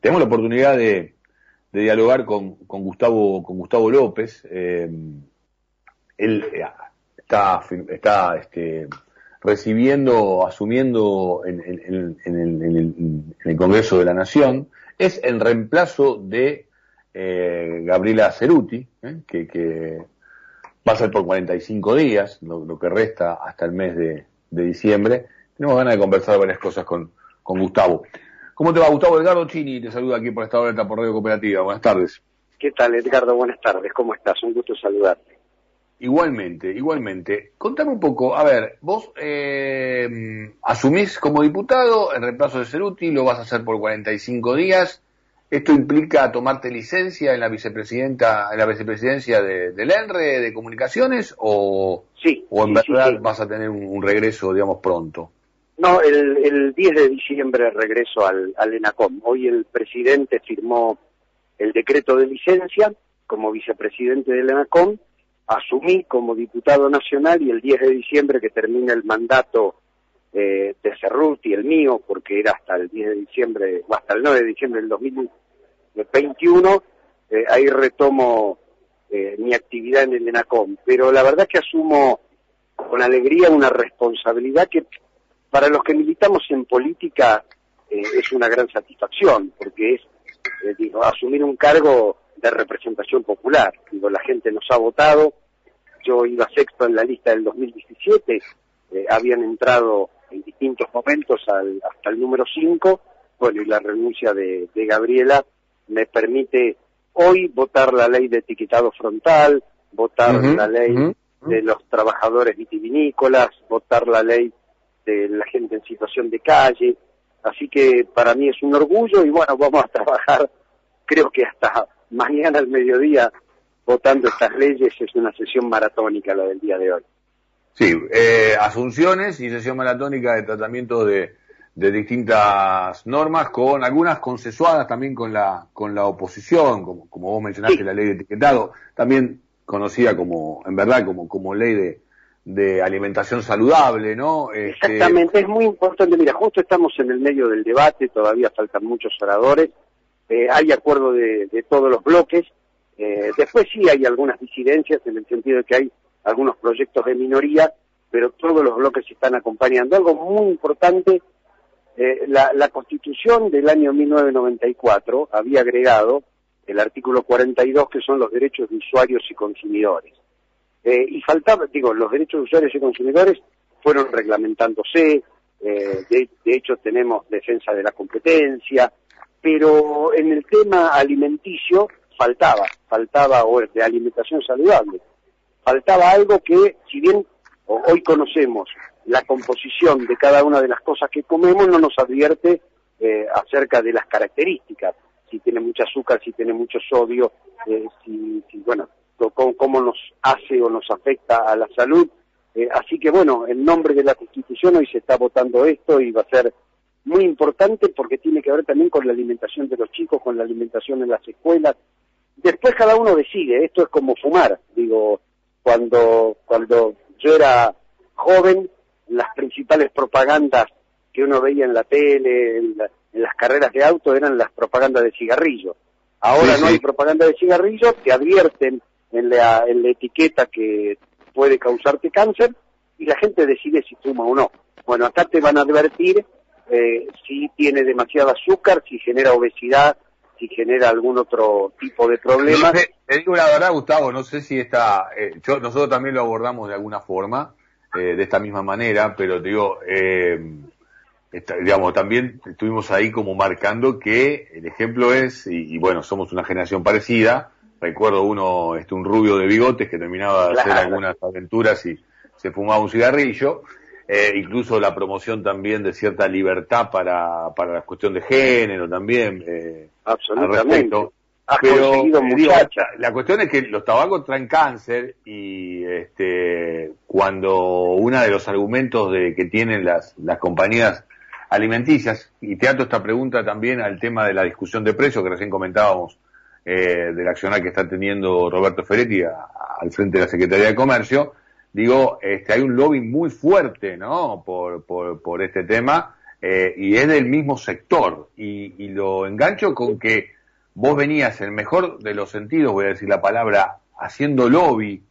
tenemos la oportunidad de, dialogar con, Gustavo con Gustavo López. Eh, él eh, está, está este, recibiendo, asumiendo en, el, Congreso de la Nación, es el reemplazo de eh, Gabriela Ceruti, que, va a ser por 45 días, lo, que resta hasta el mes de, diciembre. Tenemos ganas de conversar varias cosas con Gustavo. ¿Cómo te va, Gustavo Edgardo Chini? Te saluda aquí por esta hora por Radio Cooperativa. Buenas tardes. ¿Qué tal, Edgardo? Buenas tardes. ¿Cómo estás? Un gusto saludarte. Igualmente, igualmente. Contame un poco, a ver, vos eh, asumís como diputado el reemplazo de Ceruti, lo vas a hacer por 45 días. ¿Esto implica tomarte licencia en la vicepresidenta, en la vicepresidencia de, del ENRE de comunicaciones o, sí, o en verdad vas a tener un, regreso, digamos, pronto? No, el, el 10 de diciembre regreso al, al ENACOM. Hoy el presidente firmó el decreto de licencia como vicepresidente del ENACOM. Asumí como diputado nacional y el 10 de diciembre que termina el mandato eh, de Cerruti, el mío, porque era hasta el 10 de diciembre, o hasta el 9 de diciembre del 2021, eh, ahí retomo eh, mi actividad en el ENACOM. Pero la verdad que asumo con alegría una responsabilidad que para los que militamos en política eh, es una gran satisfacción, porque es eh, digo, asumir un cargo de representación popular. Digo, la gente nos ha votado, yo iba sexto en la lista del 2017, eh, habían entrado en distintos momentos hasta el número 5, bueno, y la renuncia de, Gabriela me permite hoy votar la ley de etiquetado frontal, votar la ley de los trabajadores vitivinícolas, votar la ley de la gente en situación de calle. Así que para mí es un orgullo y bueno, vamos a trabajar, creo que hasta mañana al mediodía votando estas leyes es una sesión maratónica la del día de hoy. Sí, eh, asunciones y sesión maratónica de tratamiento de, de distintas normas, con algunas consensuadas también con la, con la oposición, como, como vos mencionaste, la ley de etiquetado, también conocida como, en verdad, como, como ley de, de alimentación saludable, ¿no? Este, Exactamente, es muy importante. Mira, justo estamos en el medio del debate, todavía faltan muchos oradores, eh, hay acuerdo de, todos los bloques, eh, después sí hay algunas disidencias en el sentido de que hay algunos proyectos de minoría, pero todos los bloques se están acompañando. Algo muy importante, eh, la, la Constitución del año 1994 había agregado el artículo 42 que son los derechos de usuarios y consumidores. Eh, y faltaba, digo, los derechos de usuarios y consumidores fueron reglamentándose, eh, de, hecho tenemos defensa de la competencia, pero en el tema alimenticio faltaba, faltaba, o de alimentación saludable, faltaba algo que, si bien hoy conocemos la composición de cada una de las cosas que comemos, no nos advierte eh, acerca de las características, si tiene mucho azúcar, si tiene mucho sodio, si, si, bueno, cómo, nos hace o nos afecta a la salud. Eh, así que bueno, en nombre de la Constitución hoy se está votando esto y va a ser muy importante porque tiene que ver también con la alimentación de los chicos, con la alimentación en las escuelas. Después cada uno decide, esto es como fumar. Digo, cuando, cuando yo era joven, las principales propagandas que uno veía en la tele, en, las carreras de auto, eran las propagandas de cigarrillos. Ahora no hay propaganda de cigarrillos, te advierten en la, en la etiqueta que puede causarte cáncer y la gente decide si fuma o no. Bueno, acá te van a advertir eh, si tiene demasiado azúcar, si genera obesidad, si genera algún otro tipo de problema. te digo la verdad, Gustavo, no sé si está, eh, yo, nosotros también lo abordamos de alguna forma, eh, de esta misma manera, pero te digo, digamos, también estuvimos ahí como marcando que el ejemplo es, y bueno, somos una generación parecida, recuerdo uno, este, un rubio de bigotes que terminaba de hacer algunas aventuras y se fumaba un cigarrillo, eh, incluso la promoción también de cierta libertad para, para la cuestión de género también, eh, Absolutamente. Pero la cuestión es que los tabacos traen cáncer y este, cuando uno de los argumentos de que tienen las, las compañías alimenticias, y te ato esta pregunta también al tema de la discusión de precios que recién comentábamos eh, del accionar que está teniendo Roberto Ferretti al frente de la Secretaría de Comercio, digo, este, hay un lobby muy fuerte, ¿no? Por, por, por este tema, eh, y es del mismo sector. Y, lo engancho con que vos venías, en el mejor de los sentidos, voy a decir la palabra, haciendo lobby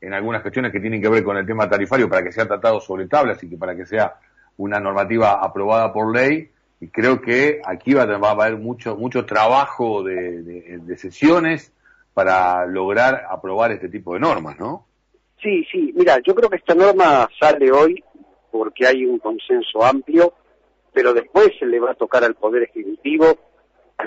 en algunas cuestiones que tienen que ver con el tema tarifario para que sea tratado sobre tablas y que para que sea una normativa aprobada por ley. Y creo que aquí va, a haber mucho, mucho trabajo de, sesiones para lograr aprobar este tipo de normas, ¿no? Sí, sí. Mira, yo creo que esta norma sale hoy porque hay un consenso amplio, pero después se le va a tocar al Poder Ejecutivo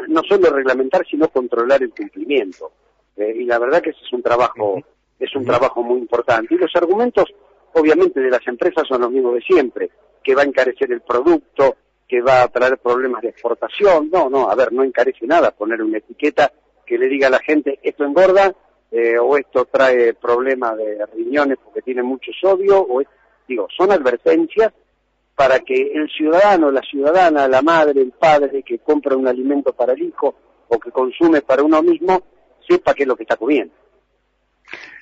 no solo reglamentar, sino controlar el cumplimiento. Eh, y la verdad que ese es un trabajo, es un trabajo muy importante. Y los argumentos, obviamente, de las empresas son los mismos de siempre, que va a encarecer el producto, que va a traer problemas de exportación. No, no, a ver, no encarece nada poner una etiqueta que le diga a la gente esto engorda eh, o esto trae problemas de riñones porque tiene mucho sodio o digo, son advertencias para que el ciudadano, la ciudadana, la madre, el padre que compra un alimento para el hijo o que consume para uno mismo, sepa qué es lo que está comiendo.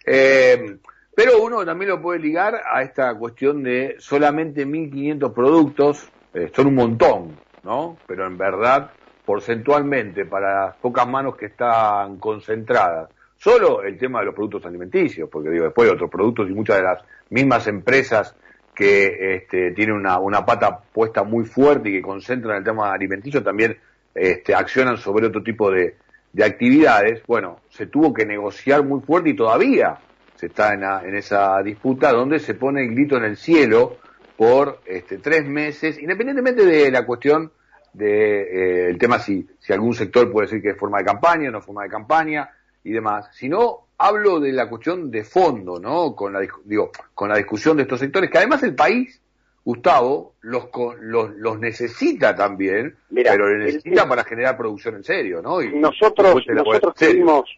Eh, pero uno también lo puede ligar a esta cuestión de solamente 1.500 productos, eh, son un montón, ¿no? Pero en verdad, porcentualmente, para las pocas manos que están concentradas, solo el tema de los productos alimenticios, porque digo, después hay otros productos y muchas de las mismas empresas que este, tiene una, pata puesta muy fuerte y que concentran el tema alimenticio, también este, accionan sobre otro tipo de, de actividades. Bueno, se tuvo que negociar muy fuerte y todavía se está en esa disputa donde se pone el grito en el cielo por este, tres meses, independientemente de la cuestión de eh, tema si, si algún sector puede decir que es forma de campaña, o no forma de campaña y demás, sino hablo de la cuestión de fondo, ¿no? Con la, digo, con la discusión de estos sectores, que además el país, Gustavo, los, los, los necesita también, pero lo necesita para generar producción en serio, ¿no? Y nosotros nosotros tuvimos,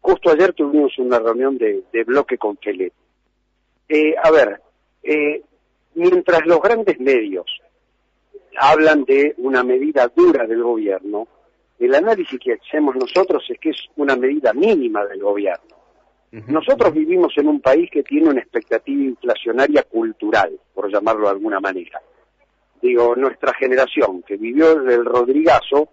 justo ayer tuvimos una reunión de, bloque con Kelet. Eh, a ver, eh, mientras los grandes medios hablan de una medida dura del gobierno, el análisis que hacemos nosotros es que es una medida mínima del gobierno. Nosotros vivimos en un país que tiene una expectativa inflacionaria cultural, por llamarlo de alguna manera. Digo, nuestra generación que vivió el Rodrigazo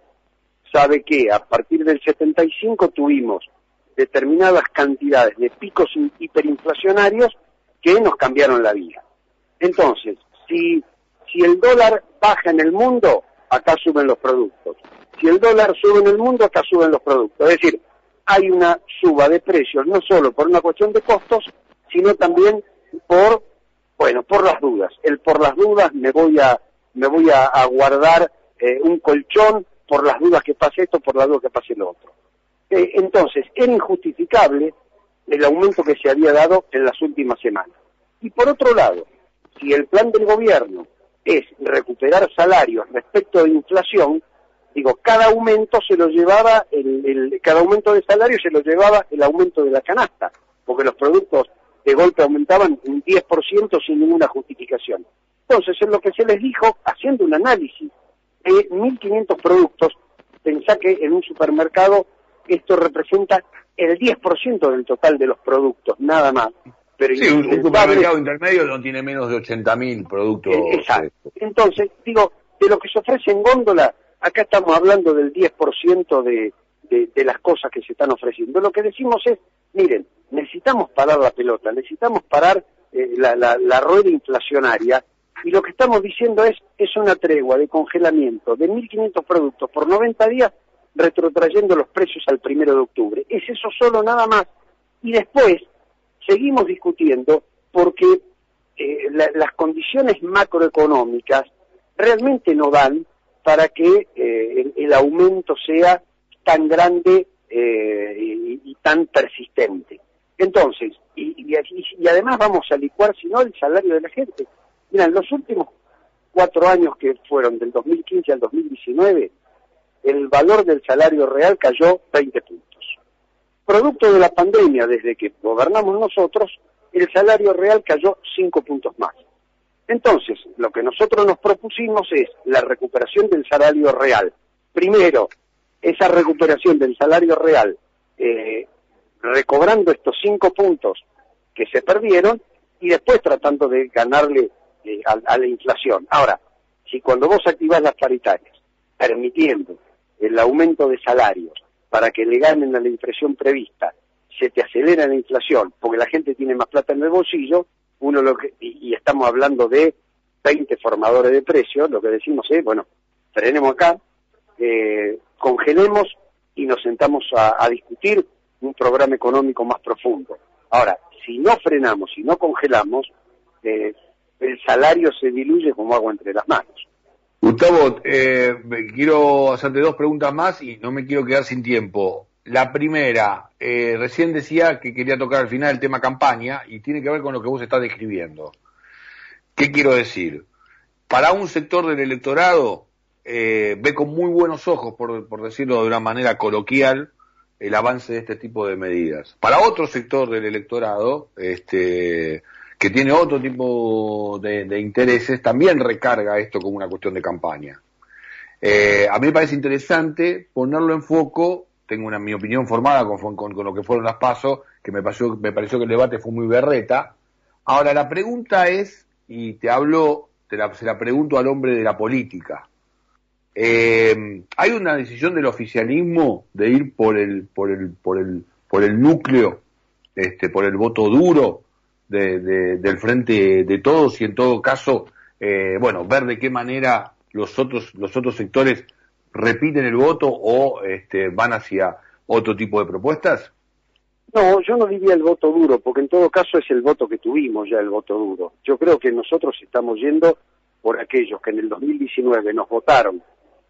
sabe que a partir del 75 tuvimos determinadas cantidades de picos hiperinflacionarios que nos cambiaron la vida. Entonces, si, el dólar baja en el mundo, acá suben los productos. Si el dólar sube en el mundo, acá suben los productos. Es decir, hay una suba de precios, no solo por una cuestión de costos, sino también por, bueno, por las dudas. El por las dudas me voy a, me voy a, guardar eh, un colchón por las dudas que pase esto, por las dudas que pase lo otro. Eh, entonces, era injustificable el aumento que se había dado en las últimas semanas. Y por otro lado, si el plan del gobierno es recuperar salarios respecto de inflación, digo, cada aumento se lo llevaba, el, cada aumento de salario se lo llevaba el aumento de la canasta, porque los productos de golpe aumentaban un 10% sin ninguna justificación. Entonces, en lo que se les dijo, haciendo un análisis de 1.500 productos, pensá que en un supermercado esto representa el 10% del total de los productos, nada más. Pero sí, un, supermercado intermedio no tiene menos de 80.000 productos. Eh, exacto. Entonces, digo, de lo que se ofrece en góndola, Acá estamos hablando del 10% de, de, las cosas que se están ofreciendo. Lo que decimos es, miren, necesitamos parar la pelota, necesitamos parar eh, la, la, rueda inflacionaria y lo que estamos diciendo es, es una tregua de congelamiento de 1.500 productos por 90 días retrotrayendo los precios al primero de octubre. Es eso solo nada más. Y después seguimos discutiendo porque eh, las condiciones macroeconómicas realmente no dan para que eh, el, aumento sea tan grande eh, y, tan persistente. Entonces, y, además vamos a licuar, si no, el salario de la gente. Mira, en los últimos cuatro años que fueron del 2015 al 2019, el valor del salario real cayó 20 puntos. Producto de la pandemia, desde que gobernamos nosotros, el salario real cayó 5 puntos más. Entonces, lo que nosotros nos propusimos es la recuperación del salario real. Primero, esa recuperación del salario real, eh, recobrando estos cinco puntos que se perdieron y después tratando de ganarle eh, a, la inflación. Ahora, Si cuando vos activás las paritarias, permitiendo el aumento de salarios para que le ganen a la impresión prevista, se te acelera la inflación porque la gente tiene más plata en el bolsillo, uno lo que, y, estamos hablando de 20 formadores de precios, lo que decimos es, bueno, frenemos acá, eh, congelemos y nos sentamos a, discutir un programa económico más profundo. Ahora, si no frenamos, si no congelamos, eh, el salario se diluye como agua entre las manos. Gustavo, eh, quiero hacerte dos preguntas más y no me quiero quedar sin tiempo. La primera, eh, recién decía que quería tocar al final el tema campaña y tiene que ver con lo que vos estás describiendo. ¿Qué quiero decir? Para un sector del electorado, eh, ve con muy buenos ojos, por, por, decirlo de una manera coloquial, el avance de este tipo de medidas. Para otro sector del electorado, este, que tiene otro tipo de, intereses, también recarga esto como una cuestión de campaña. Eh, a mí me parece interesante ponerlo en foco, tengo una mi opinión formada con, con, lo que fueron las pasos, que me, pareció, me pareció que el debate fue muy berreta. Ahora, la pregunta es, y te hablo, te la, se la pregunto al hombre de la política, eh, hay una decisión del oficialismo de ir por el, por el, por el, por el núcleo, este, por el voto duro de, del frente de todos y en todo caso, eh, bueno, ver de qué manera los otros, los otros sectores repiten el voto o este, van hacia otro tipo de propuestas? No, yo no diría el voto duro, porque en todo caso es el voto que tuvimos ya, el voto duro. Yo creo que nosotros estamos yendo por aquellos que en el 2019 nos votaron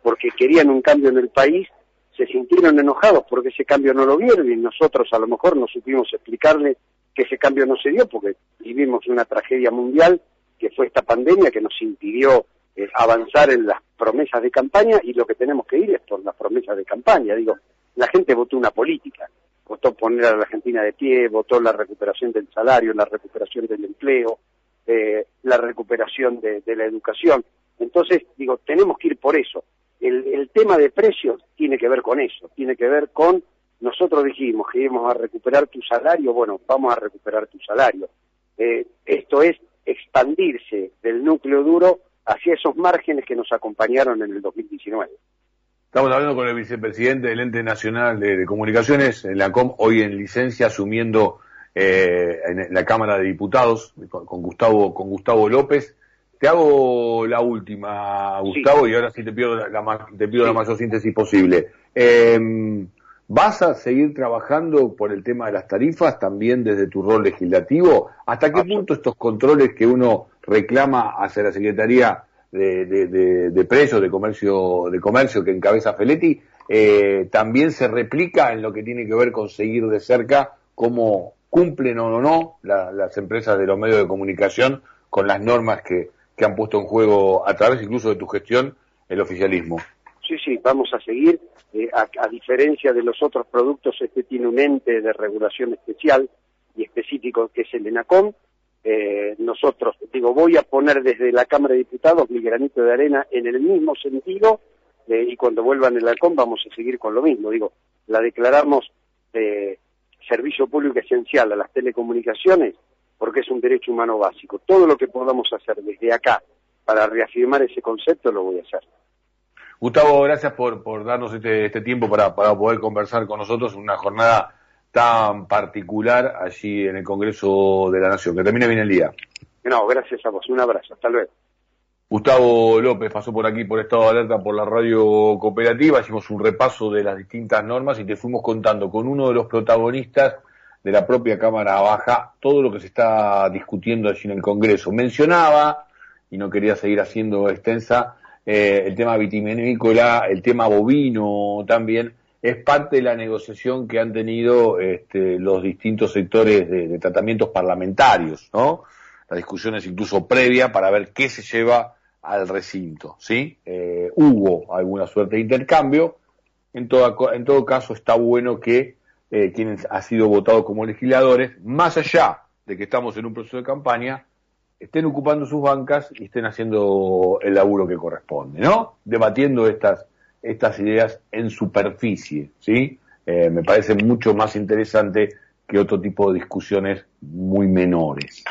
porque querían un cambio en el país, se sintieron enojados porque ese cambio no lo vieron y nosotros a lo mejor no supimos explicarle que ese cambio no se dio porque vivimos una tragedia mundial que fue esta pandemia que nos impidió eh, avanzar en las promesas de campaña y lo que tenemos que ir es por las promesas de campaña. Digo, la gente votó una política, votó poner a la Argentina de pie, votó la recuperación del salario, la recuperación del empleo, eh, la recuperación de la educación. Entonces, digo, tenemos que ir por eso el, tema de precios tiene que ver con eso, tiene que ver con, nosotros dijimos que íbamos a recuperar tu salario, bueno, vamos a recuperar tu salario. Eh, esto es expandirse del núcleo duro hacia esos márgenes que nos acompañaron en el 2019. Estamos hablando con el vicepresidente del Ente Nacional de, Comunicaciones, en la COM, hoy en licencia, asumiendo eh, en la Cámara de Diputados, con Gustavo, con Gustavo López. Te hago la última, Gustavo, y ahora sí te pido la, te pido la mayor síntesis posible. Em, ¿Vas a seguir trabajando por el tema de las tarifas también desde tu rol legislativo? ¿Hasta qué punto estos controles que uno reclama hacia la Secretaría de, Precios, de Comercio, de Comercio que encabeza Feletti, eh, también se replica en lo que tiene que ver con seguir de cerca cómo cumplen o no las empresas de los medios de comunicación con las normas que, que han puesto en juego a través incluso de tu gestión el oficialismo. Sí, sí, vamos a seguir. Eh, a, diferencia de los otros productos, este tiene un ente de regulación especial y específico que es el ENACOM. Eh, nosotros, digo, voy a poner desde la Cámara de Diputados mi granito de arena en el mismo sentido eh, y cuando vuelvan el ENACOM vamos a seguir con lo mismo. Digo, la declaramos servicio público esencial a las telecomunicaciones porque es un derecho humano básico. Todo lo que podamos hacer desde acá para reafirmar ese concepto lo voy a hacer. Gustavo, gracias por, por darnos este, este tiempo para, para poder conversar con nosotros en una jornada tan particular allí en el Congreso de la Nación. Que termine bien el día. No, gracias a vos. Un abrazo. Hasta luego. Gustavo López pasó por aquí por Estado de Alerta por la radio cooperativa, hicimos un repaso de las distintas normas y te fuimos contando con uno de los protagonistas de la propia Cámara Baja todo lo que se está discutiendo allí en el Congreso. Mencionaba, y no quería seguir haciendo extensa, eh, el tema vitivinícola, el tema bovino también, es parte de la negociación que han tenido este, los distintos sectores de, tratamientos parlamentarios, ¿no? Las discusiones incluso previa para ver qué se lleva al recinto, ¿sí? Eh, hubo alguna suerte de intercambio, en, en todo caso está bueno que eh, quienes han sido votados como legisladores, más allá de que estamos en un proceso de campaña, estén ocupando sus bancas y estén haciendo el laburo que corresponde, ¿no? Debatiendo estas, estas ideas en superficie, ¿sí? Eh, me parece mucho más interesante que otro tipo de discusiones muy menores.